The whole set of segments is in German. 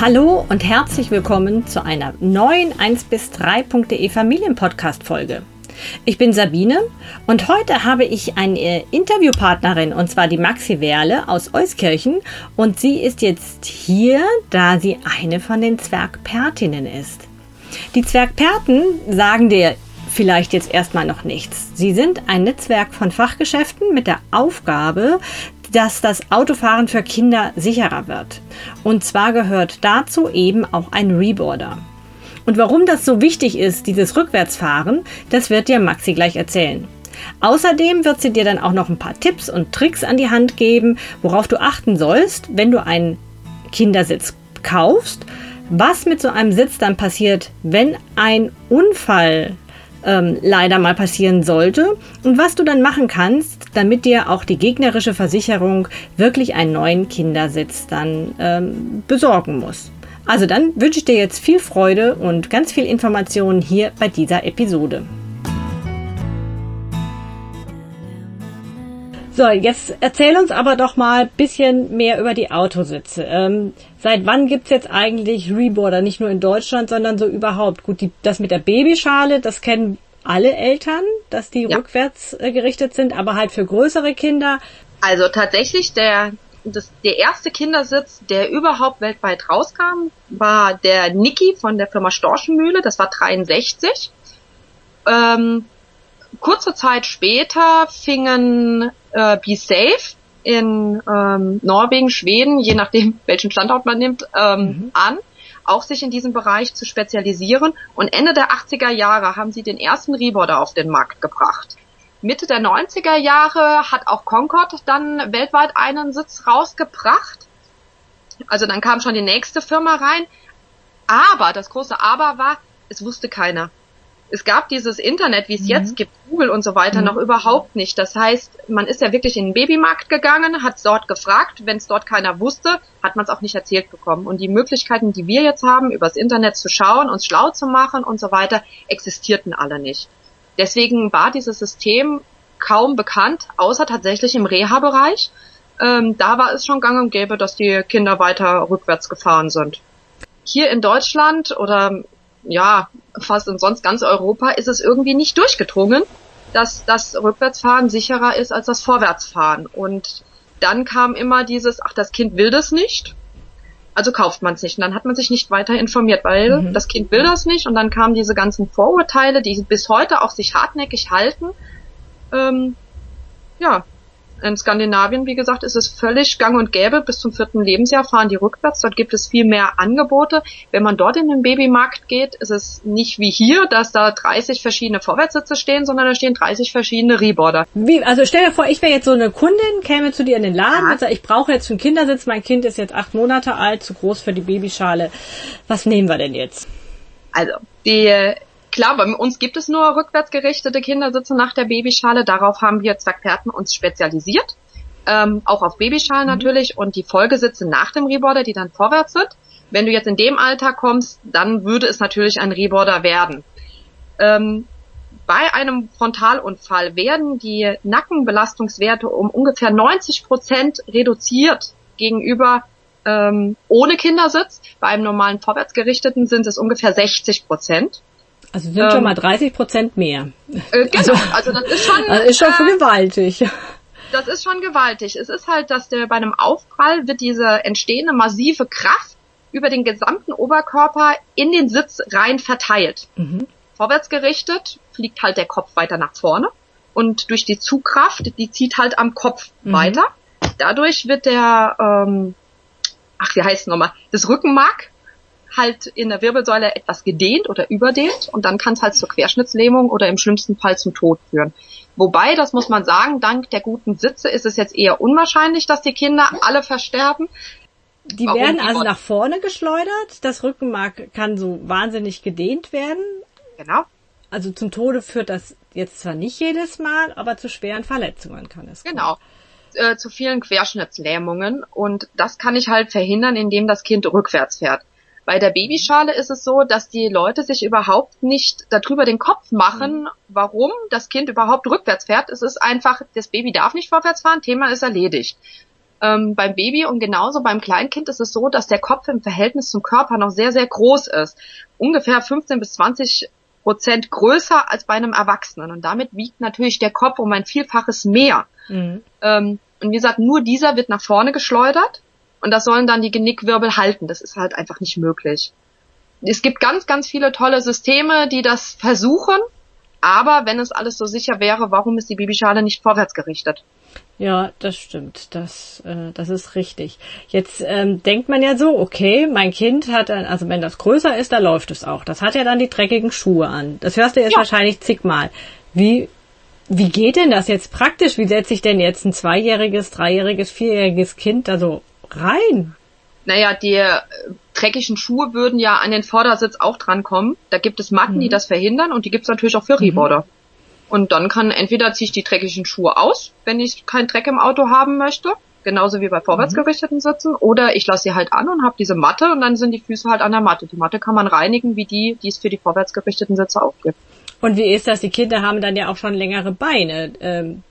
Hallo und herzlich willkommen zu einer neuen 1 bis 3.de Familienpodcast Folge. Ich bin Sabine und heute habe ich eine Interviewpartnerin und zwar die Maxi Werle aus Euskirchen und sie ist jetzt hier, da sie eine von den Zwergpertinnen ist. Die Zwergperten sagen dir vielleicht jetzt erstmal noch nichts. Sie sind ein Netzwerk von Fachgeschäften mit der Aufgabe, dass das Autofahren für Kinder sicherer wird. Und zwar gehört dazu eben auch ein Reboarder. Und warum das so wichtig ist, dieses Rückwärtsfahren, das wird dir Maxi gleich erzählen. Außerdem wird sie dir dann auch noch ein paar Tipps und Tricks an die Hand geben, worauf du achten sollst, wenn du einen Kindersitz kaufst, was mit so einem Sitz dann passiert, wenn ein Unfall ähm, leider mal passieren sollte und was du dann machen kannst, damit dir auch die gegnerische Versicherung wirklich einen neuen Kindersitz dann ähm, besorgen muss. Also dann wünsche ich dir jetzt viel Freude und ganz viel Informationen hier bei dieser Episode. So, jetzt erzähl uns aber doch mal ein bisschen mehr über die Autositze. Ähm, seit wann gibt's jetzt eigentlich Reboarder? Nicht nur in Deutschland, sondern so überhaupt. Gut, die, das mit der Babyschale, das kennen alle Eltern, dass die ja. rückwärts äh, gerichtet sind, aber halt für größere Kinder. Also tatsächlich der das, der erste Kindersitz, der überhaupt weltweit rauskam, war der Niki von der Firma Storchenmühle. Das war 63. Ähm, kurze Zeit später fingen äh, Be Safe in ähm, Norwegen, Schweden, je nachdem welchen Standort man nimmt, ähm, mhm. an, auch sich in diesem Bereich zu spezialisieren. Und Ende der 80er Jahre haben sie den ersten Reboarder auf den Markt gebracht. Mitte der 90er Jahre hat auch Concord dann weltweit einen Sitz rausgebracht. Also dann kam schon die nächste Firma rein. Aber das große Aber war, es wusste keiner es gab dieses Internet, wie es mhm. jetzt gibt, Google und so weiter, mhm. noch überhaupt nicht. Das heißt, man ist ja wirklich in den Babymarkt gegangen, hat dort gefragt. Wenn es dort keiner wusste, hat man es auch nicht erzählt bekommen. Und die Möglichkeiten, die wir jetzt haben, übers Internet zu schauen, uns schlau zu machen und so weiter, existierten alle nicht. Deswegen war dieses System kaum bekannt, außer tatsächlich im Reha-Bereich. Ähm, da war es schon gang und gäbe, dass die Kinder weiter rückwärts gefahren sind. Hier in Deutschland oder ja, fast in sonst ganz Europa ist es irgendwie nicht durchgedrungen, dass das Rückwärtsfahren sicherer ist als das Vorwärtsfahren. Und dann kam immer dieses, ach, das Kind will das nicht, also kauft man es nicht. Und dann hat man sich nicht weiter informiert, weil mhm. das Kind will das nicht. Und dann kamen diese ganzen Vorurteile, die bis heute auch sich hartnäckig halten. Ähm, ja, in Skandinavien, wie gesagt, ist es völlig gang und gäbe. Bis zum vierten Lebensjahr fahren die rückwärts. Dort gibt es viel mehr Angebote. Wenn man dort in den Babymarkt geht, ist es nicht wie hier, dass da 30 verschiedene Vorwärtssitze stehen, sondern da stehen 30 verschiedene Reboarder. Wie, also stell dir vor, ich wäre jetzt so eine Kundin, käme zu dir in den Laden ja. und sage, ich brauche jetzt einen Kindersitz. Mein Kind ist jetzt acht Monate alt, zu groß für die Babyschale. Was nehmen wir denn jetzt? Also, die Klar, bei uns gibt es nur rückwärts gerichtete Kindersitze nach der Babyschale. Darauf haben wir Zwergperten uns spezialisiert. Ähm, auch auf Babyschalen mhm. natürlich und die Folgesitze nach dem Reboarder, die dann vorwärts sind. Wenn du jetzt in dem Alter kommst, dann würde es natürlich ein Reboarder werden. Ähm, bei einem Frontalunfall werden die Nackenbelastungswerte um ungefähr 90 Prozent reduziert gegenüber ähm, ohne Kindersitz. Bei einem normalen vorwärtsgerichteten sind es ungefähr 60 Prozent. Also sind ähm, schon mal 30 Prozent mehr. Äh, genau, also, also, das ist schon, also ist schon äh, gewaltig. Das ist schon gewaltig. Es ist halt, dass der bei einem Aufprall wird diese entstehende massive Kraft über den gesamten Oberkörper in den Sitz rein verteilt. Mhm. Vorwärts gerichtet fliegt halt der Kopf weiter nach vorne und durch die Zugkraft, die zieht halt am Kopf mhm. weiter. Dadurch wird der, ähm, ach, wie heißt es nochmal, das Rückenmark halt in der Wirbelsäule etwas gedehnt oder überdehnt und dann kann es halt zur Querschnittslähmung oder im schlimmsten Fall zum Tod führen. Wobei, das muss man sagen, dank der guten Sitze ist es jetzt eher unwahrscheinlich, dass die Kinder alle versterben. Die Warum werden also nach vorne geschleudert. Das Rückenmark kann so wahnsinnig gedehnt werden. Genau. Also zum Tode führt das jetzt zwar nicht jedes Mal, aber zu schweren Verletzungen kann es. Genau. Äh, zu vielen Querschnittslähmungen und das kann ich halt verhindern, indem das Kind rückwärts fährt. Bei der Babyschale ist es so, dass die Leute sich überhaupt nicht darüber den Kopf machen, mhm. warum das Kind überhaupt rückwärts fährt. Es ist einfach, das Baby darf nicht vorwärts fahren, Thema ist erledigt. ähm, beim Baby und genauso beim Kleinkind ist es so, dass der Kopf im Verhältnis zum Körper noch sehr, sehr groß ist. Ungefähr 15 bis 20 Prozent größer als bei einem Erwachsenen. Und damit wiegt natürlich der Kopf um ein Vielfaches mehr. Mhm. Ähm, und wie gesagt, nur dieser wird nach vorne geschleudert und das sollen dann die Genickwirbel halten. Das ist halt einfach nicht möglich. Es gibt ganz, ganz viele tolle Systeme, die das versuchen. Aber wenn es alles so sicher wäre, warum ist die Babyschale nicht vorwärts gerichtet? Ja, das stimmt. Das, äh, das ist richtig. Jetzt ähm, denkt man ja so, okay, mein Kind hat, dann, also wenn das größer ist, da läuft es auch. Das hat ja dann die dreckigen Schuhe an. Das hörst du jetzt ja. wahrscheinlich zigmal. Wie, wie geht denn das jetzt praktisch? Wie setze ich denn jetzt ein zweijähriges, dreijähriges, vierjähriges Kind da so rein? Naja, die äh, dreckigen Schuhe würden ja an den Vordersitz auch drankommen. Da gibt es Matten, mhm. die das verhindern und die gibt es natürlich auch für Reboarder. Mhm. Und dann kann entweder ziehe ich die dreckigen Schuhe aus, wenn ich keinen Dreck im Auto haben möchte, genauso wie bei vorwärtsgerichteten Sitzen, oder ich lasse sie halt an und habe diese Matte und dann sind die Füße halt an der Matte. Die Matte kann man reinigen, wie die, die es für die vorwärtsgerichteten Sitze auch gibt. Und wie ist das? Die Kinder haben dann ja auch schon längere Beine. Ähm,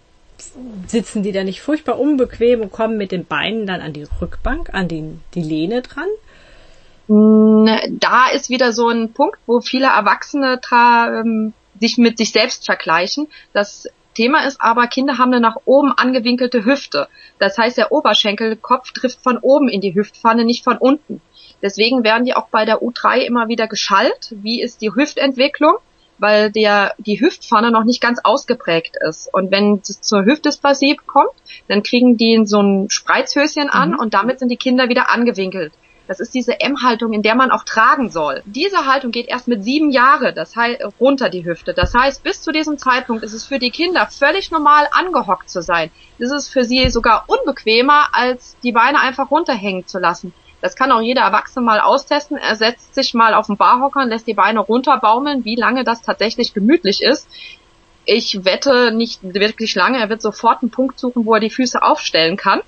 sitzen die da nicht furchtbar unbequem und kommen mit den Beinen dann an die Rückbank, an die, die Lehne dran? Da ist wieder so ein Punkt, wo viele Erwachsene ähm, sich mit sich selbst vergleichen. Das Thema ist aber, Kinder haben eine nach oben angewinkelte Hüfte. Das heißt, der Oberschenkelkopf trifft von oben in die Hüftpfanne, nicht von unten. Deswegen werden die auch bei der U3 immer wieder geschallt. Wie ist die Hüftentwicklung? Weil der, die Hüftpfanne noch nicht ganz ausgeprägt ist. Und wenn es zur Hüftdysplasie kommt, dann kriegen die so ein Spreizhöschen an mhm. und damit sind die Kinder wieder angewinkelt. Das ist diese M-Haltung, in der man auch tragen soll. Diese Haltung geht erst mit sieben Jahre, das heißt runter die Hüfte. Das heißt, bis zu diesem Zeitpunkt ist es für die Kinder völlig normal, angehockt zu sein. Das ist für sie sogar unbequemer, als die Beine einfach runterhängen zu lassen. Das kann auch jeder Erwachsene mal austesten. Er setzt sich mal auf den Barhocker und lässt die Beine runterbaumeln, wie lange das tatsächlich gemütlich ist. Ich wette nicht wirklich lange. Er wird sofort einen Punkt suchen, wo er die Füße aufstellen kann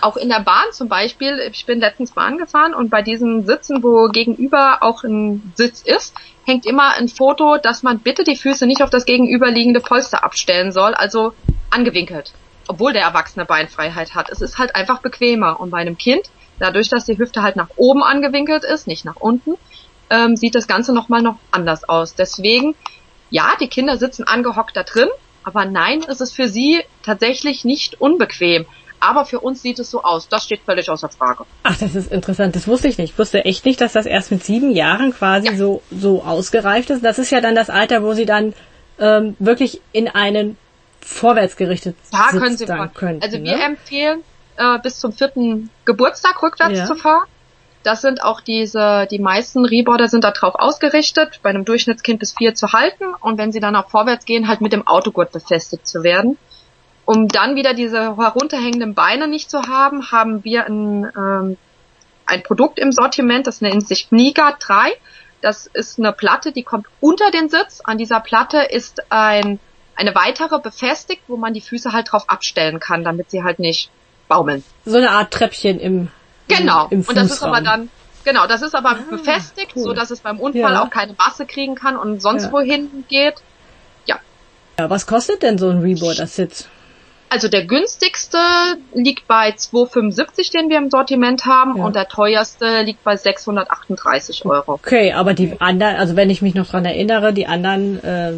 auch in der Bahn zum Beispiel, ich bin letztens Bahn gefahren und bei diesen Sitzen, wo gegenüber auch ein Sitz ist, hängt immer ein Foto, dass man bitte die Füße nicht auf das gegenüberliegende Polster abstellen soll, also angewinkelt. Obwohl der Erwachsene Beinfreiheit hat. Es ist halt einfach bequemer. Und bei einem Kind, dadurch, dass die Hüfte halt nach oben angewinkelt ist, nicht nach unten, ähm, sieht das Ganze nochmal noch anders aus. Deswegen, ja, die Kinder sitzen angehockt da drin, aber nein, es ist für sie tatsächlich nicht unbequem. Aber für uns sieht es so aus. Das steht völlig außer Frage. Ach, das ist interessant. Das wusste ich nicht. Ich wusste echt nicht, dass das erst mit sieben Jahren quasi ja. so, so ausgereift ist. Das ist ja dann das Alter, wo sie dann ähm, wirklich in einen vorwärtsgerichtet da können sie dann könnten. Also wir ne? empfehlen, äh, bis zum vierten Geburtstag rückwärts ja. zu fahren. Das sind auch diese, die meisten Reboarder sind darauf ausgerichtet, bei einem Durchschnittskind bis vier zu halten und wenn sie dann auch vorwärts gehen, halt mit dem Autogurt befestigt zu werden. Um dann wieder diese herunterhängenden Beine nicht zu haben, haben wir ein, ähm, ein Produkt im Sortiment, das nennt sich Knieguard 3. Das ist eine Platte, die kommt unter den Sitz. An dieser Platte ist ein, eine weitere befestigt, wo man die Füße halt drauf abstellen kann, damit sie halt nicht baumeln. So eine Art Treppchen im Genau. Im, im und das ist aber dann genau, das ist aber ah, befestigt, cool. so dass es beim Unfall ja. auch keine Masse kriegen kann und sonst ja. wohin geht. Ja. Ja, was kostet denn so ein Reboarder Sitz? Also der günstigste liegt bei 2,75, den wir im Sortiment haben, ja. und der teuerste liegt bei 638 Euro. Okay, aber die anderen, also wenn ich mich noch dran erinnere, die anderen äh,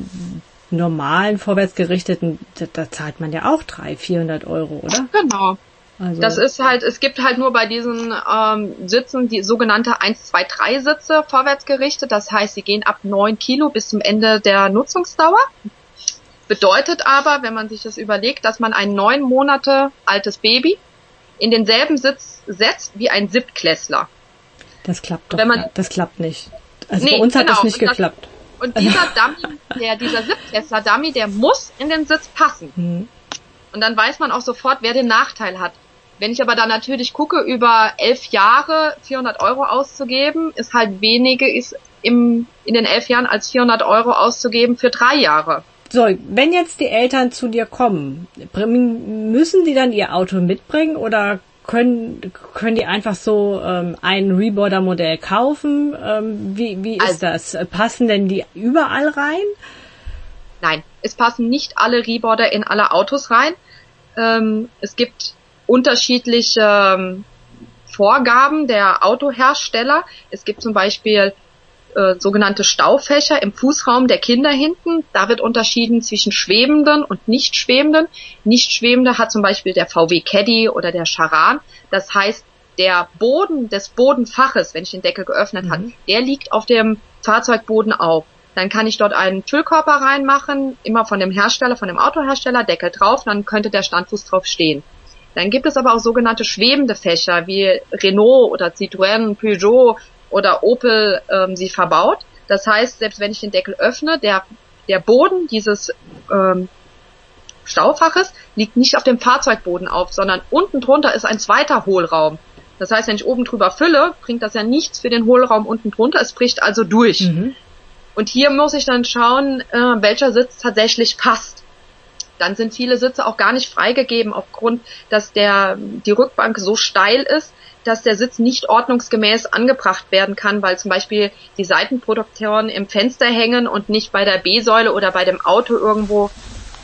normalen vorwärtsgerichteten, da, da zahlt man ja auch 300, 400 Euro, oder? Genau. Also das ist halt, es gibt halt nur bei diesen ähm, Sitzen die sogenannte 1, 2, 3 Sitze vorwärtsgerichtet. Das heißt, sie gehen ab 9 Kilo bis zum Ende der Nutzungsdauer. Bedeutet aber, wenn man sich das überlegt, dass man ein neun Monate altes Baby in denselben Sitz setzt wie ein Siebtklässler. Das klappt doch. Wenn man, das klappt nicht. Also nee, bei uns hat genau. das nicht und geklappt. Das, und dieser Dummy, der, dieser Siebtklässler Dummy, der muss in den Sitz passen. Mhm. Und dann weiß man auch sofort, wer den Nachteil hat. Wenn ich aber dann natürlich gucke, über elf Jahre 400 Euro auszugeben, ist halt weniger ist im, in den elf Jahren als 400 Euro auszugeben für drei Jahre. So, wenn jetzt die Eltern zu dir kommen, müssen die dann ihr Auto mitbringen oder können, können die einfach so ähm, ein Reboarder-Modell kaufen? Ähm, wie wie ist also, das? Passen denn die überall rein? Nein, es passen nicht alle Reboarder in alle Autos rein. Ähm, es gibt unterschiedliche ähm, Vorgaben der Autohersteller. Es gibt zum Beispiel äh, sogenannte Staufächer im Fußraum der Kinder hinten. Da wird unterschieden zwischen schwebenden und nicht schwebenden. Nicht schwebende hat zum Beispiel der VW Caddy oder der Charan. Das heißt, der Boden des Bodenfaches, wenn ich den Deckel geöffnet mhm. habe, der liegt auf dem Fahrzeugboden auf. Dann kann ich dort einen Füllkörper reinmachen, immer von dem Hersteller, von dem Autohersteller, Deckel drauf, dann könnte der Standfuß drauf stehen. Dann gibt es aber auch sogenannte schwebende Fächer, wie Renault oder Citroën, Peugeot oder Opel ähm, sie verbaut. Das heißt, selbst wenn ich den Deckel öffne, der, der Boden dieses ähm, Staufaches liegt nicht auf dem Fahrzeugboden auf, sondern unten drunter ist ein zweiter Hohlraum. Das heißt, wenn ich oben drüber fülle, bringt das ja nichts für den Hohlraum unten drunter. Es bricht also durch. Mhm. Und hier muss ich dann schauen, äh, welcher Sitz tatsächlich passt. Dann sind viele Sitze auch gar nicht freigegeben aufgrund, dass der, die Rückbank so steil ist, dass der Sitz nicht ordnungsgemäß angebracht werden kann, weil zum Beispiel die Seitenprotektoren im Fenster hängen und nicht bei der B-Säule oder bei dem Auto irgendwo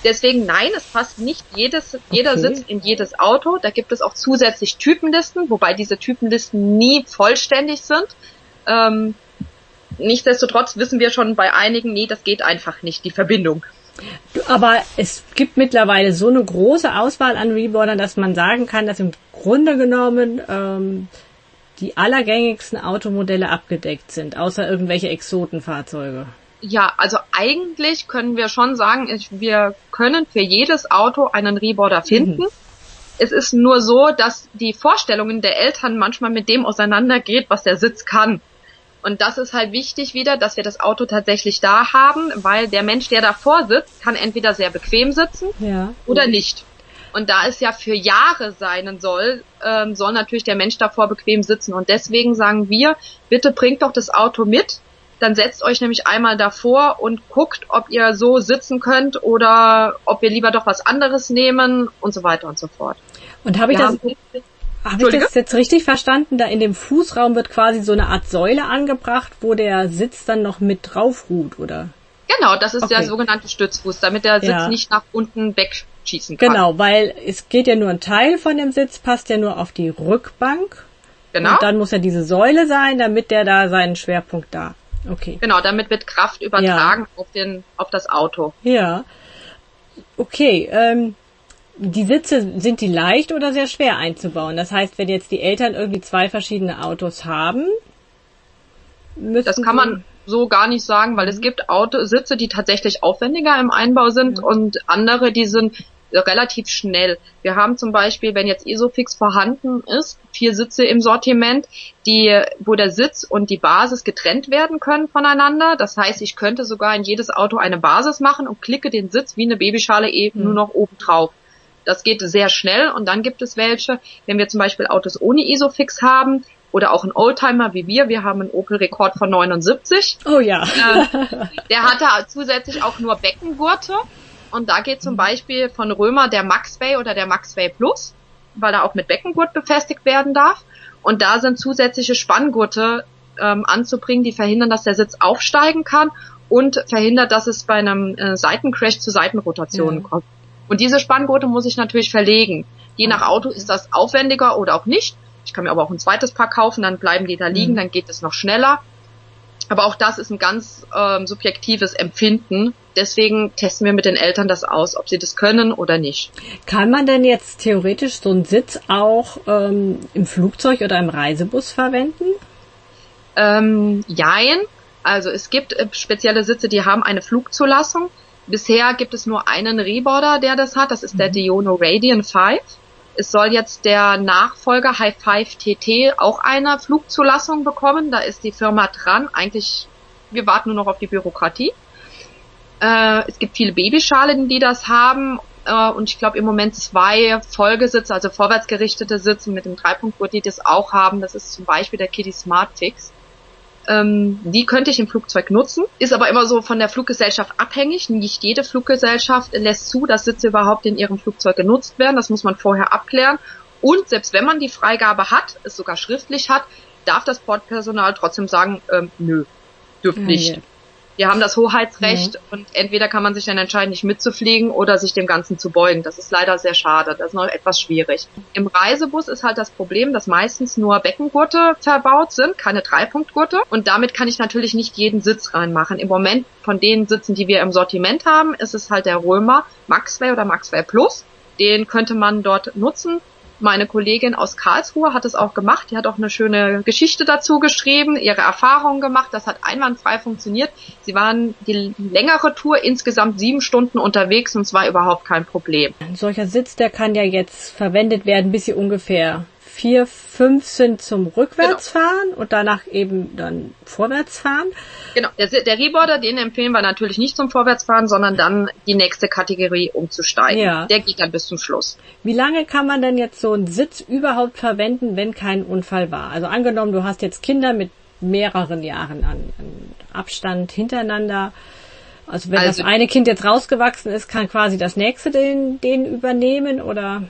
Deswegen nein, es passt nicht jedes, jeder okay. Sitz in jedes Auto. Da gibt es auch zusätzlich Typenlisten, wobei diese Typenlisten nie vollständig sind. Ähm, nichtsdestotrotz wissen wir schon bei einigen, nee, das geht einfach nicht, die Verbindung. Aber es gibt mittlerweile so eine große Auswahl an Reboardern, dass man sagen kann, dass im Grunde genommen ähm, die allergängigsten Automodelle abgedeckt sind, außer irgendwelche Exotenfahrzeuge. Ja, also eigentlich können wir schon sagen, wir können für jedes Auto einen Reboarder finden. Mhm. Es ist nur so, dass die Vorstellungen der Eltern manchmal mit dem auseinandergeht, was der Sitz kann. Und das ist halt wichtig wieder, dass wir das Auto tatsächlich da haben, weil der Mensch, der davor sitzt, kann entweder sehr bequem sitzen ja. oder nicht. Und da es ja für Jahre sein soll, ähm, soll natürlich der Mensch davor bequem sitzen. Und deswegen sagen wir, bitte bringt doch das Auto mit, dann setzt euch nämlich einmal davor und guckt, ob ihr so sitzen könnt oder ob wir lieber doch was anderes nehmen und so weiter und so fort. Und habe ich das, habe ich das jetzt richtig verstanden? Da in dem Fußraum wird quasi so eine Art Säule angebracht, wo der Sitz dann noch mit drauf ruht, oder? Genau, das ist okay. der sogenannte Stützfuß, damit der Sitz ja. nicht nach unten wegschießen kann. Genau, weil es geht ja nur ein Teil von dem Sitz, passt ja nur auf die Rückbank. Genau. Und dann muss ja diese Säule sein, damit der da seinen Schwerpunkt da Okay. Genau, damit wird Kraft übertragen ja. auf den, auf das Auto. Ja. Okay, ähm, die Sitze, sind die leicht oder sehr schwer einzubauen? Das heißt, wenn jetzt die Eltern irgendwie zwei verschiedene Autos haben, müssen Das kann man so gar nicht sagen, weil es gibt Auto, Sitze, die tatsächlich aufwendiger im Einbau sind ja. und andere, die sind relativ schnell. Wir haben zum Beispiel, wenn jetzt Isofix vorhanden ist, vier Sitze im Sortiment, die, wo der Sitz und die Basis getrennt werden können voneinander. Das heißt, ich könnte sogar in jedes Auto eine Basis machen und klicke den Sitz wie eine Babyschale eben mhm. nur noch oben drauf. Das geht sehr schnell und dann gibt es welche, wenn wir zum Beispiel Autos ohne Isofix haben, oder auch ein Oldtimer wie wir. Wir haben einen Opel Rekord von 79. Oh ja. Äh, der hatte zusätzlich auch nur Beckengurte. Und da geht zum Beispiel von Römer der Maxway oder der Maxway Plus, weil er auch mit Beckengurt befestigt werden darf. Und da sind zusätzliche Spanngurte ähm, anzubringen, die verhindern, dass der Sitz aufsteigen kann und verhindert, dass es bei einem äh, Seitencrash zu Seitenrotationen ja. kommt. Und diese Spanngurte muss ich natürlich verlegen. Je nach Auto ist das aufwendiger oder auch nicht. Ich kann mir aber auch ein zweites Paar kaufen, dann bleiben die da liegen, mhm. dann geht es noch schneller. Aber auch das ist ein ganz ähm, subjektives Empfinden. Deswegen testen wir mit den Eltern das aus, ob sie das können oder nicht. Kann man denn jetzt theoretisch so einen Sitz auch ähm, im Flugzeug oder im Reisebus verwenden? Ähm, jein. Also es gibt äh, spezielle Sitze, die haben eine Flugzulassung. Bisher gibt es nur einen Reboarder, der das hat. Das ist mhm. der Diono Radian 5. Es soll jetzt der Nachfolger High Five TT auch eine Flugzulassung bekommen. Da ist die Firma dran. Eigentlich, wir warten nur noch auf die Bürokratie. Äh, es gibt viele Babyschalen, die das haben. Äh, und ich glaube im Moment zwei Folgesitze, also vorwärtsgerichtete Sitze mit dem Dreipunktgurt, die das auch haben. Das ist zum Beispiel der Kitty Smart Fix. Ähm, die könnte ich im Flugzeug nutzen, ist aber immer so von der Fluggesellschaft abhängig. Nicht jede Fluggesellschaft lässt zu, dass Sitze überhaupt in ihrem Flugzeug genutzt werden. Das muss man vorher abklären. Und selbst wenn man die Freigabe hat, es sogar schriftlich hat, darf das Bordpersonal trotzdem sagen, ähm, nö, dürft nicht. Wir haben das Hoheitsrecht mhm. und entweder kann man sich dann entscheiden, nicht mitzufliegen oder sich dem Ganzen zu beugen. Das ist leider sehr schade. Das ist noch etwas schwierig. Im Reisebus ist halt das Problem, dass meistens nur Beckengurte verbaut sind, keine Dreipunktgurte. Und damit kann ich natürlich nicht jeden Sitz reinmachen. Im Moment von den Sitzen, die wir im Sortiment haben, ist es halt der Römer Maxwell oder Maxwell Plus. Den könnte man dort nutzen. Meine Kollegin aus Karlsruhe hat es auch gemacht. Die hat auch eine schöne Geschichte dazu geschrieben, ihre Erfahrungen gemacht. Das hat einwandfrei funktioniert. Sie waren die längere Tour insgesamt sieben Stunden unterwegs und es war überhaupt kein Problem. Ein solcher Sitz, der kann ja jetzt verwendet werden, bis sie ungefähr vier, fünf sind zum Rückwärtsfahren genau. und danach eben dann Vorwärtsfahren. Genau, der, der Reboarder, den empfehlen wir natürlich nicht zum Vorwärtsfahren, sondern dann die nächste Kategorie umzusteigen. Ja. Der geht dann bis zum Schluss. Wie lange kann man denn jetzt so einen Sitz überhaupt verwenden, wenn kein Unfall war? Also angenommen, du hast jetzt Kinder mit mehreren Jahren an, an Abstand hintereinander. Also wenn also, das eine Kind jetzt rausgewachsen ist, kann quasi das nächste den, den übernehmen oder?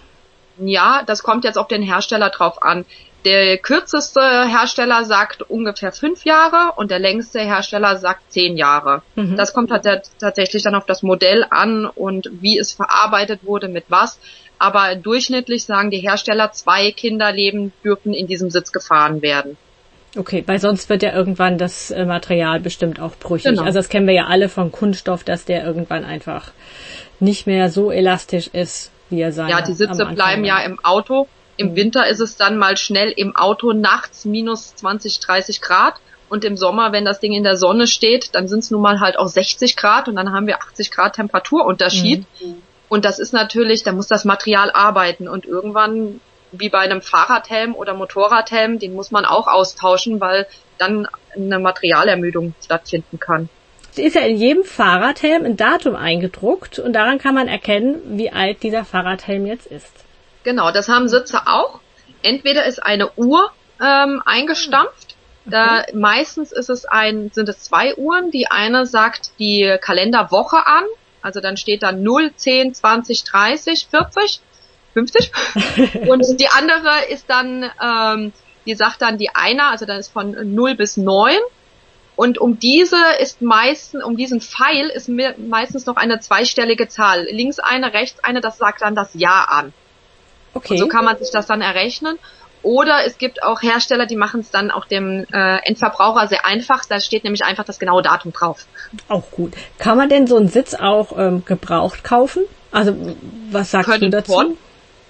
Ja, das kommt jetzt auf den Hersteller drauf an. Der kürzeste Hersteller sagt ungefähr fünf Jahre und der längste Hersteller sagt zehn Jahre. Mhm. Das kommt halt tatsächlich dann auf das Modell an und wie es verarbeitet wurde, mit was. Aber durchschnittlich sagen die Hersteller, zwei Kinderleben dürfen in diesem Sitz gefahren werden. Okay, weil sonst wird ja irgendwann das äh, Material bestimmt auch brüchig. Genau. Also das kennen wir ja alle von Kunststoff, dass der irgendwann einfach nicht mehr so elastisch ist, wie er sein Ja, die Sitze bleiben ja im Auto. Im mhm. Winter ist es dann mal schnell im Auto nachts minus 20, 30 Grad. Und im Sommer, wenn das Ding in der Sonne steht, dann sind es nun mal halt auch 60 Grad und dann haben wir 80 Grad Temperaturunterschied. Mhm. Und das ist natürlich, da muss das Material arbeiten und irgendwann wie bei einem Fahrradhelm oder Motorradhelm, den muss man auch austauschen, weil dann eine Materialermüdung stattfinden kann ist ja in jedem Fahrradhelm ein Datum eingedruckt und daran kann man erkennen, wie alt dieser Fahrradhelm jetzt ist. Genau, das haben Sitze auch. Entweder ist eine Uhr ähm, eingestampft. Da okay. meistens ist es ein, sind es zwei Uhren. Die eine sagt die Kalenderwoche an, also dann steht da 0, 10, 20, 30, 40, 50. und die andere ist dann, ähm, die sagt dann die einer, also dann ist von 0 bis 9 und um diese ist meistens, um diesen Pfeil ist meistens noch eine zweistellige Zahl. Links eine, rechts eine, das sagt dann das Jahr an. Okay. Und so kann man sich das dann errechnen. Oder es gibt auch Hersteller, die machen es dann auch dem äh, Endverbraucher sehr einfach. Da steht nämlich einfach das genaue Datum drauf. Auch gut. Kann man denn so einen Sitz auch ähm, gebraucht kaufen? Also was sagst können du dazu? Schon.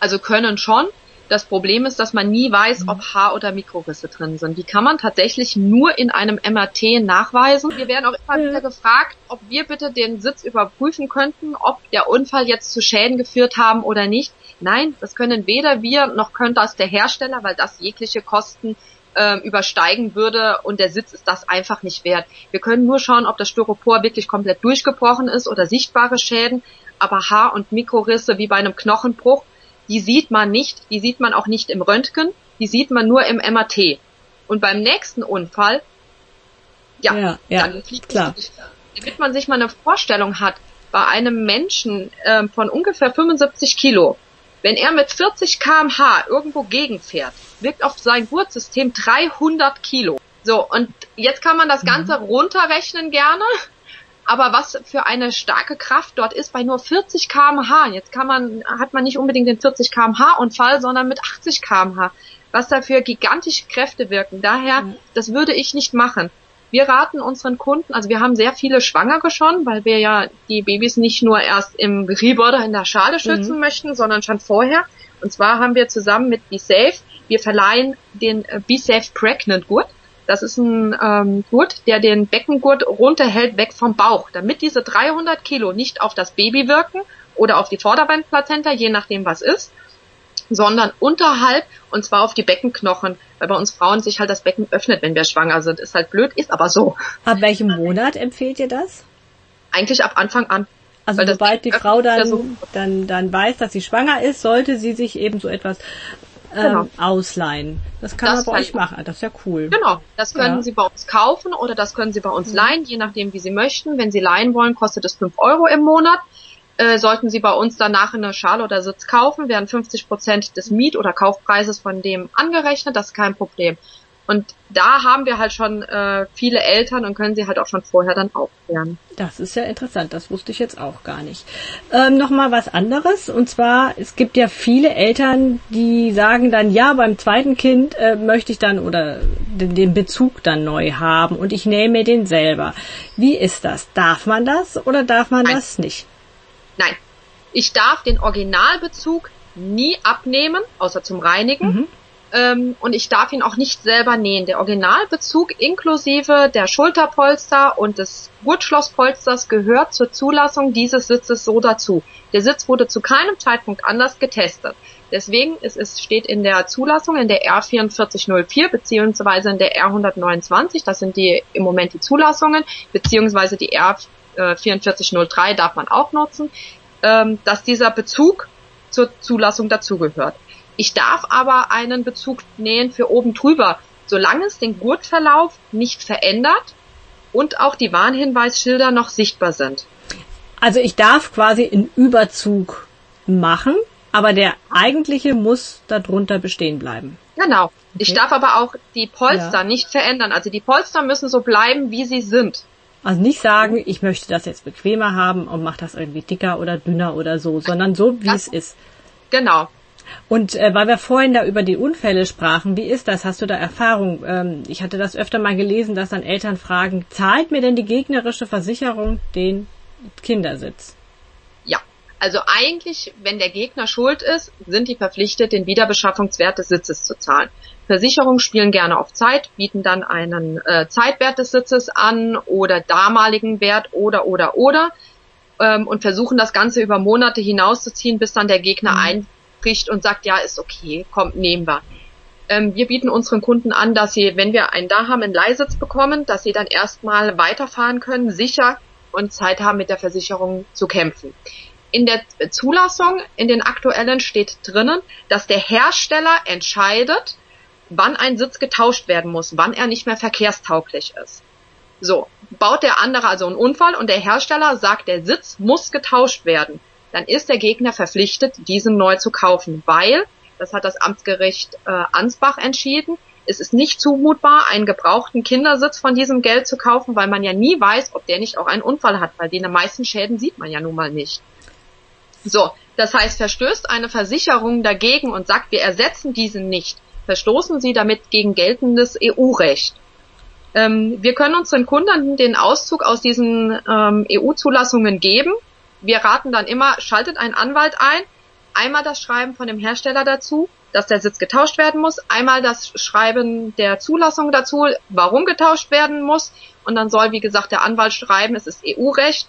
Also können schon. Das Problem ist, dass man nie weiß, ob Haar- oder Mikrorisse drin sind. Die kann man tatsächlich nur in einem MRT nachweisen. Wir werden auch immer wieder gefragt, ob wir bitte den Sitz überprüfen könnten, ob der Unfall jetzt zu Schäden geführt haben oder nicht. Nein, das können weder wir noch könnte das der Hersteller, weil das jegliche Kosten äh, übersteigen würde und der Sitz ist das einfach nicht wert. Wir können nur schauen, ob das Styropor wirklich komplett durchgebrochen ist oder sichtbare Schäden, aber Haar- und Mikrorisse wie bei einem Knochenbruch die sieht man nicht, die sieht man auch nicht im Röntgen, die sieht man nur im MRT. Und beim nächsten Unfall, ja, ja, ja dann fliegt klar. Es, damit man sich mal eine Vorstellung hat, bei einem Menschen äh, von ungefähr 75 Kilo, wenn er mit 40 kmh irgendwo gegenfährt, wirkt auf sein Gurtsystem 300 Kilo. So, und jetzt kann man das mhm. Ganze mhm. runterrechnen gerne aber was für eine starke Kraft dort ist bei nur 40 kmh. Jetzt kann man, hat man nicht unbedingt den 40 kmh Unfall, sondern mit 80 kmh. Was da für gigantische Kräfte wirken. Daher, mhm. das würde ich nicht machen. Wir raten unseren Kunden, also wir haben sehr viele Schwangere schon, weil wir ja die Babys nicht nur erst im Rebirder in der Schale schützen mhm. möchten, sondern schon vorher. Und zwar haben wir zusammen mit Be Safe, wir verleihen den äh, Be Safe Pregnant Gurt. Das ist ein ähm, Gurt, der den Beckengurt runterhält weg vom Bauch, damit diese 300 Kilo nicht auf das Baby wirken oder auf die Vorderbeinplazenta, je nachdem was ist, sondern unterhalb und zwar auf die Beckenknochen, weil bei uns Frauen sich halt das Becken öffnet, wenn wir schwanger sind. Ist halt blöd, ist aber so. Ab welchem Monat empfehlt ihr das? Eigentlich ab Anfang an. Also sobald die Frau dann, dann, dann weiß, dass sie schwanger ist, sollte sie sich eben so etwas genau. ähm, ausleihen. Das kann das man bei euch machen. Das ist ja cool. Genau. Das können ja. Sie bei uns kaufen oder das können Sie bei uns mhm. leihen, je nachdem, wie Sie möchten. Wenn Sie leihen wollen, kostet es 5 Euro im Monat. Äh, sollten Sie bei uns danach eine Schale oder Sitz kaufen, werden 50 Prozent des Miet- oder Kaufpreises von dem angerechnet. Das ist kein Problem. Und da haben wir halt schon äh, viele Eltern und können sie halt auch schon vorher dann aufklären. Das ist ja interessant, das wusste ich jetzt auch gar nicht. Ähm, Nochmal was anderes, und zwar, es gibt ja viele Eltern, die sagen dann, ja, beim zweiten Kind äh, möchte ich dann oder den, den Bezug dann neu haben und ich nehme mir den selber. Wie ist das? Darf man das oder darf man Nein. das nicht? Nein, ich darf den Originalbezug nie abnehmen, außer zum Reinigen. Mhm ähm, und ich darf ihn auch nicht selber nähen. Der Originalbezug inklusive der Schulterpolster und des Gurtschlosspolsters gehört zur Zulassung dieses Sitzes so dazu. Der Sitz wurde zu keinem Zeitpunkt anders getestet. Deswegen ist es steht in der Zulassung in der R4404 beziehungsweise in der R129, das sind die im Moment die Zulassungen, beziehungsweise die R4403 darf man auch nutzen, ähm, dass dieser Bezug zur Zulassung dazugehört. Ich darf aber einen Bezug nähen für oben drüber, solange es den Gurtverlauf nicht verändert und auch die Warnhinweisschilder noch sichtbar sind. Also ich darf quasi einen Überzug machen, aber der eigentliche muss darunter bestehen bleiben. Genau. Okay. Ich darf aber auch die Polster ja. nicht verändern. Also die Polster müssen so bleiben, wie sie sind. Also nicht sagen, ich möchte das jetzt bequemer haben und mache das irgendwie dicker oder dünner oder so, sondern so, wie das, es ist. Genau. Und äh, weil wir vorhin da über die Unfälle sprachen, wie ist das? Hast du da Erfahrung? Ähm, ich hatte das öfter mal gelesen, dass dann Eltern fragen, zahlt mir denn die gegnerische Versicherung den Kindersitz? Ja, also eigentlich, wenn der Gegner schuld ist, sind die verpflichtet, den Wiederbeschaffungswert des Sitzes zu zahlen. Versicherungen spielen gerne auf Zeit, bieten dann einen äh, Zeitwert des Sitzes an oder damaligen Wert oder oder oder ähm, und versuchen das Ganze über Monate hinauszuziehen, bis dann der Gegner mhm. ein spricht und sagt, ja, ist okay, kommt, nehmen wir. Ähm, wir bieten unseren Kunden an, dass sie, wenn wir einen da haben, einen Leihsitz bekommen, dass sie dann erstmal weiterfahren können, sicher und Zeit haben, mit der Versicherung zu kämpfen. In der Zulassung, in den aktuellen steht drinnen, dass der Hersteller entscheidet, wann ein Sitz getauscht werden muss, wann er nicht mehr verkehrstauglich ist. So, baut der andere also einen Unfall und der Hersteller sagt, der Sitz muss getauscht werden dann ist der Gegner verpflichtet, diesen neu zu kaufen, weil, das hat das Amtsgericht äh, Ansbach entschieden, es ist nicht zumutbar, einen gebrauchten Kindersitz von diesem Geld zu kaufen, weil man ja nie weiß, ob der nicht auch einen Unfall hat, weil die meisten Schäden sieht man ja nun mal nicht. So, das heißt, verstößt eine Versicherung dagegen und sagt, wir ersetzen diesen nicht, verstoßen sie damit gegen geltendes EU-Recht. Ähm, wir können unseren Kunden den Auszug aus diesen ähm, EU-Zulassungen geben wir raten dann immer, schaltet einen Anwalt ein, einmal das Schreiben von dem Hersteller dazu, dass der Sitz getauscht werden muss, einmal das Schreiben der Zulassung dazu, warum getauscht werden muss und dann soll, wie gesagt, der Anwalt schreiben, es ist EU-Recht.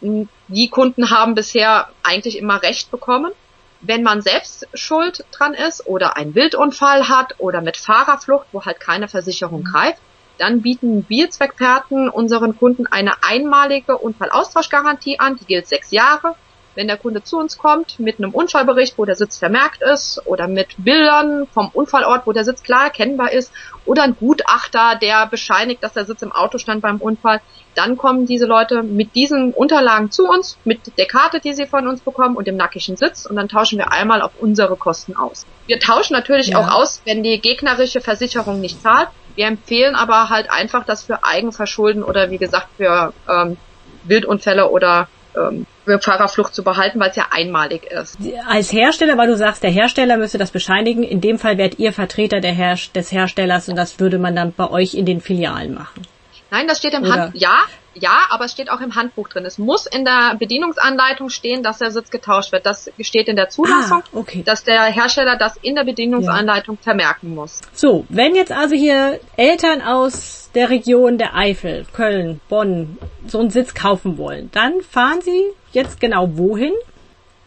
Die Kunden haben bisher eigentlich immer Recht bekommen. Wenn man selbst schuld dran ist oder einen Wildunfall hat oder mit Fahrerflucht, wo halt keine Versicherung greift, dann bieten wir Zweckperten unseren Kunden eine einmalige Unfallaustauschgarantie an, die gilt sechs Jahre. Wenn der Kunde zu uns kommt mit einem Unfallbericht, wo der Sitz vermerkt ist, oder mit Bildern vom Unfallort, wo der Sitz klar erkennbar ist, oder ein Gutachter, der bescheinigt, dass der Sitz im Auto stand beim Unfall, dann kommen diese Leute mit diesen Unterlagen zu uns, mit der Karte, die sie von uns bekommen und dem nackischen Sitz, und dann tauschen wir einmal auf unsere Kosten aus. Wir tauschen natürlich ja. auch aus, wenn die gegnerische Versicherung nicht zahlt. Wir empfehlen aber halt einfach, das für Eigenverschulden oder wie gesagt für ähm, Wildunfälle oder ähm, für Fahrerflucht zu behalten, weil es ja einmalig ist. Als Hersteller, weil du sagst, der Hersteller müsste das bescheinigen, in dem Fall wärt ihr Vertreter der Her des Herstellers und das würde man dann bei euch in den Filialen machen. Nein, das steht im Hand, ja, ja, aber es steht auch im Handbuch drin. Es muss in der Bedienungsanleitung stehen, dass der Sitz getauscht wird. Das steht in der Zulassung, ah, okay. dass der Hersteller das in der Bedienungsanleitung ja. vermerken muss. So, wenn jetzt also hier Eltern aus der Region der Eifel, Köln, Bonn so einen Sitz kaufen wollen, dann fahren sie jetzt genau wohin?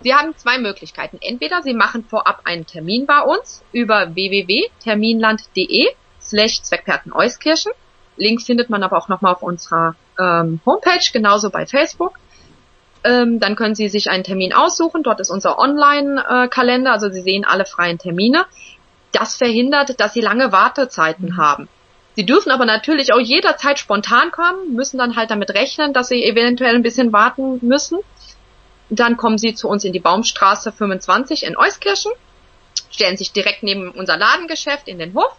Sie haben zwei Möglichkeiten. Entweder Sie machen vorab einen Termin bei uns über www.terminland.de slash Zweckperten Euskirchen Link findet man aber auch nochmal auf unserer ähm, Homepage, genauso bei Facebook. Ähm, dann können Sie sich einen Termin aussuchen. Dort ist unser Online-Kalender, also Sie sehen alle freien Termine. Das verhindert, dass Sie lange Wartezeiten mhm. haben. Sie dürfen aber natürlich auch jederzeit spontan kommen, müssen dann halt damit rechnen, dass Sie eventuell ein bisschen warten müssen. Dann kommen Sie zu uns in die Baumstraße 25 in Euskirchen, stellen sich direkt neben unser Ladengeschäft in den Hof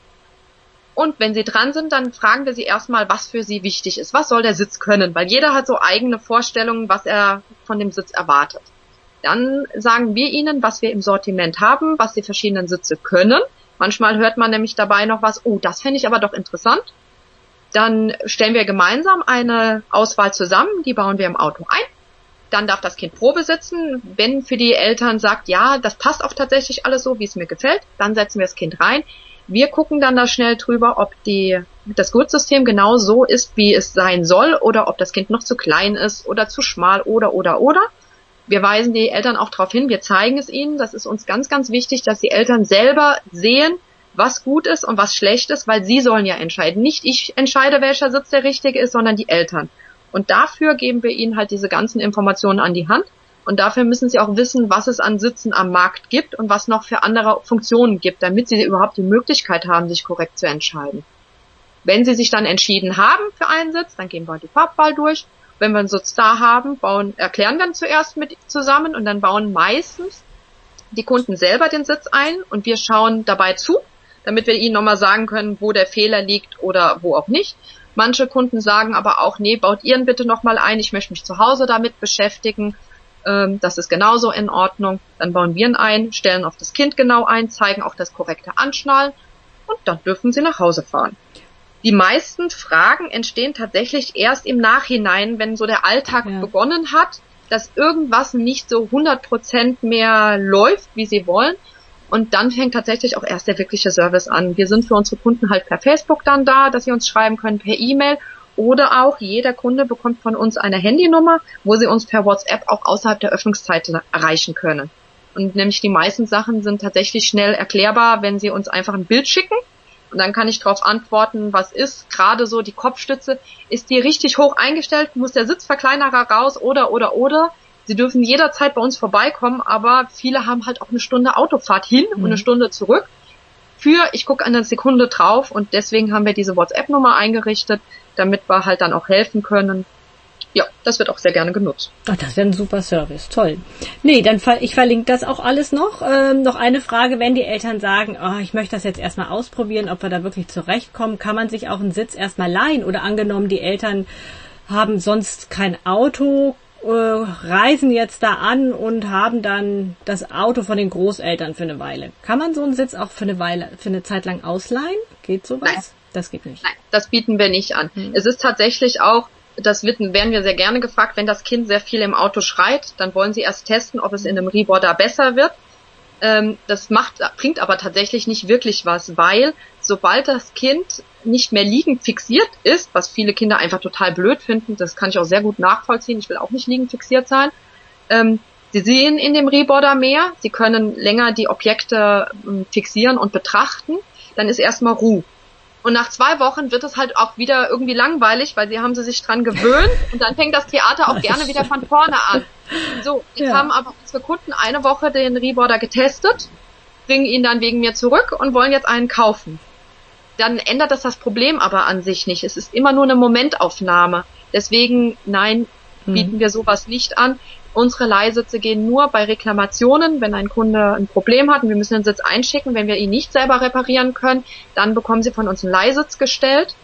Und wenn sie dran sind, dann fragen wir sie erstmal, was für sie wichtig ist. Was soll der Sitz können? Weil jeder hat so eigene Vorstellungen, was er von dem Sitz erwartet. Dann sagen wir ihnen, was wir im Sortiment haben, was die verschiedenen Sitze können. Manchmal hört man nämlich dabei noch was, oh, das fände ich aber doch interessant. Dann stellen wir gemeinsam eine Auswahl zusammen, die bauen wir im Auto ein. Dann darf das Kind Probe sitzen. Wenn für die Eltern sagt, ja, das passt auch tatsächlich alles so, wie es mir gefällt, dann setzen wir das Kind rein. Wir gucken dann da schnell drüber, ob die, das Gurtsystem genau so ist, wie es sein soll, oder ob das Kind noch zu klein ist oder zu schmal oder oder oder. Wir weisen die Eltern auch darauf hin, wir zeigen es ihnen. Das ist uns ganz, ganz wichtig, dass die Eltern selber sehen, was gut ist und was schlecht ist, weil sie sollen ja entscheiden. Nicht ich entscheide, welcher Sitz der richtige ist, sondern die Eltern. Und dafür geben wir ihnen halt diese ganzen Informationen an die Hand. Und dafür müssen sie auch wissen, was es an Sitzen am Markt gibt und was noch für andere Funktionen gibt, damit sie überhaupt die Möglichkeit haben, sich korrekt zu entscheiden. Wenn sie sich dann entschieden haben für einen Sitz, dann gehen wir die Farbwahl durch. Wenn wir einen Sitz da haben, bauen, erklären wir zuerst mit zusammen und dann bauen meistens die Kunden selber den Sitz ein und wir schauen dabei zu, damit wir ihnen nochmal sagen können, wo der Fehler liegt oder wo auch nicht. Manche Kunden sagen aber auch, nee, baut ihren bitte nochmal ein, ich möchte mich zu Hause damit beschäftigen ähm, das ist genauso in Ordnung. Dann bauen wir ihn ein, stellen auf das Kind genau ein, zeigen auch das korrekte Anschnallen und dann dürfen sie nach Hause fahren. Die meisten Fragen entstehen tatsächlich erst im Nachhinein, wenn so der Alltag ja. begonnen hat, dass irgendwas nicht so 100% mehr läuft, wie sie wollen. Und dann fängt tatsächlich auch erst der wirkliche Service an. Wir sind für unsere Kunden halt per Facebook dann da, dass sie uns schreiben können, per E-Mail oder auch jeder Kunde bekommt von uns eine Handynummer, wo sie uns per WhatsApp auch außerhalb der Öffnungszeit erreichen können. Und nämlich die meisten Sachen sind tatsächlich schnell erklärbar, wenn sie uns einfach ein Bild schicken. Und dann kann ich darauf antworten, was ist. Gerade so die Kopfstütze, ist die richtig hoch eingestellt, muss der Sitzverkleinerer raus oder oder oder. Sie dürfen jederzeit bei uns vorbeikommen, aber viele haben halt auch eine Stunde Autofahrt hin mhm. und eine mhm. Stunde zurück. Für, ich gucke an der Sekunde drauf und deswegen haben wir diese WhatsApp-Nummer eingerichtet, damit wir halt dann auch helfen können. Ja, das wird auch sehr gerne genutzt. Ach, das ja ein super Service. Toll. Nee, dann ver ich verlinke das auch alles noch. Ähm, noch eine Frage, wenn die Eltern sagen, oh, ich möchte das jetzt erstmal ausprobieren, ob wir da wirklich zurechtkommen, kann man sich auch einen Sitz erstmal leihen oder angenommen, die Eltern haben sonst kein Auto, reisen jetzt da an und haben dann das Auto von den Großeltern für eine Weile. Kann man so einen Sitz auch für eine Weile, für eine Zeit lang ausleihen? Geht sowas? Nein. Das geht nicht. Nein, das bieten wir nicht an. Hm. Es ist tatsächlich auch, das werden wir sehr gerne gefragt, wenn das Kind sehr viel im Auto schreit, dann wollen sie erst testen, ob es in einem Reboarder besser wird. Ähm, das macht, bringt aber tatsächlich nicht wirklich was, weil sobald das Kind nicht mehr liegend fixiert ist, was viele Kinder einfach total blöd finden, das kann ich auch sehr gut nachvollziehen, ich will auch nicht liegend fixiert sein, ähm, Sie sehen in dem Reboarder mehr, Sie können länger die Objekte ähm, fixieren und betrachten, dann ist erstmal Ruhe. Und nach zwei Wochen wird es halt auch wieder irgendwie langweilig, weil sie haben sie sich dran gewöhnt und dann fängt das Theater auch gerne wieder von vorne an. So, jetzt ja. haben aber unsere Kunden eine Woche den Reboarder getestet, bringen ihn dann wegen mir zurück und wollen jetzt einen kaufen. Dann ändert das das Problem aber an sich nicht. Es ist immer nur eine Momentaufnahme. Deswegen, nein, mhm. bieten wir sowas nicht an. Unsere Leihsitze gehen nur bei Reklamationen, wenn ein Kunde ein Problem hat und wir müssen den Sitz einschicken. Wenn wir ihn nicht selber reparieren können, dann bekommen sie von uns einen Leihsitz gestellt.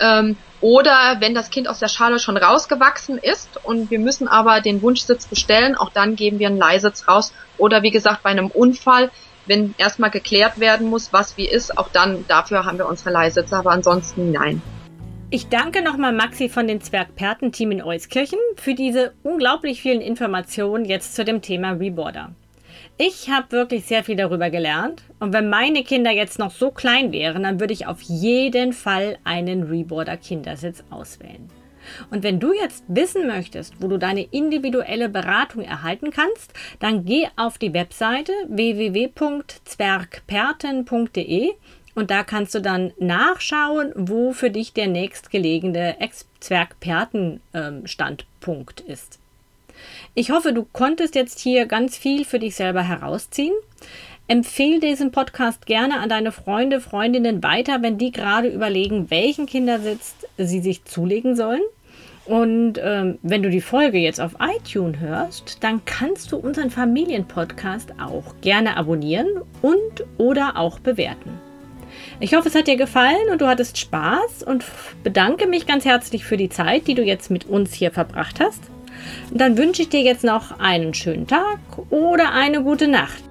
Ähm, oder wenn das Kind aus der Schale schon rausgewachsen ist und wir müssen aber den Wunschsitz bestellen, auch dann geben wir einen Leihsitz raus. Oder wie gesagt, bei einem Unfall, wenn erstmal geklärt werden muss, was wie ist, auch dann dafür haben wir unsere Leihsitze, aber ansonsten nein. Ich danke nochmal Maxi von den Zwergperten-Team in Euskirchen für diese unglaublich vielen Informationen jetzt zu dem Thema Reboarder. Ich habe wirklich sehr viel darüber gelernt und wenn meine Kinder jetzt noch so klein wären, dann würde ich auf jeden Fall einen Reboarder Kindersitz auswählen. Und wenn du jetzt wissen möchtest, wo du deine individuelle Beratung erhalten kannst, dann geh auf die Webseite www.zwergperten.de und da kannst du dann nachschauen, wo für dich der nächstgelegene Zwergperten-Standpunkt ist. Ich hoffe, du konntest jetzt hier ganz viel für dich selber herausziehen. Empfehle diesen Podcast gerne an deine Freunde, Freundinnen weiter, wenn die gerade überlegen, welchen Kindersitz sie sich zulegen sollen. Und ähm, wenn du die Folge jetzt auf iTunes hörst, dann kannst du unseren Familienpodcast auch gerne abonnieren und oder auch bewerten. Ich hoffe, es hat dir gefallen und du hattest Spaß und bedanke mich ganz herzlich für die Zeit, die du jetzt mit uns hier verbracht hast. Und dann wünsche ich dir jetzt noch einen schönen Tag oder eine gute Nacht.